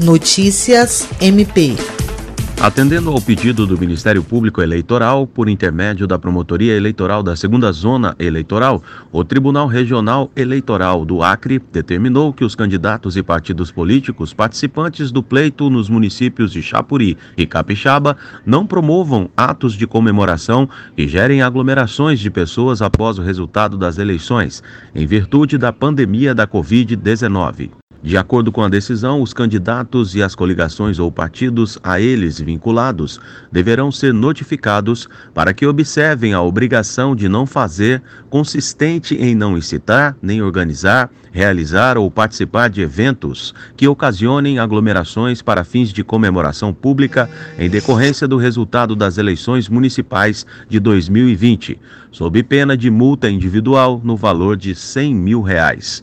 Notícias MP. Atendendo ao pedido do Ministério Público Eleitoral, por intermédio da Promotoria Eleitoral da Segunda Zona Eleitoral, o Tribunal Regional Eleitoral do Acre determinou que os candidatos e partidos políticos participantes do pleito nos municípios de Chapuri e Capixaba não promovam atos de comemoração e gerem aglomerações de pessoas após o resultado das eleições, em virtude da pandemia da Covid-19. De acordo com a decisão, os candidatos e as coligações ou partidos a eles vinculados deverão ser notificados para que observem a obrigação de não fazer, consistente em não incitar, nem organizar, realizar ou participar de eventos que ocasionem aglomerações para fins de comemoração pública em decorrência do resultado das eleições municipais de 2020, sob pena de multa individual no valor de 100 mil reais.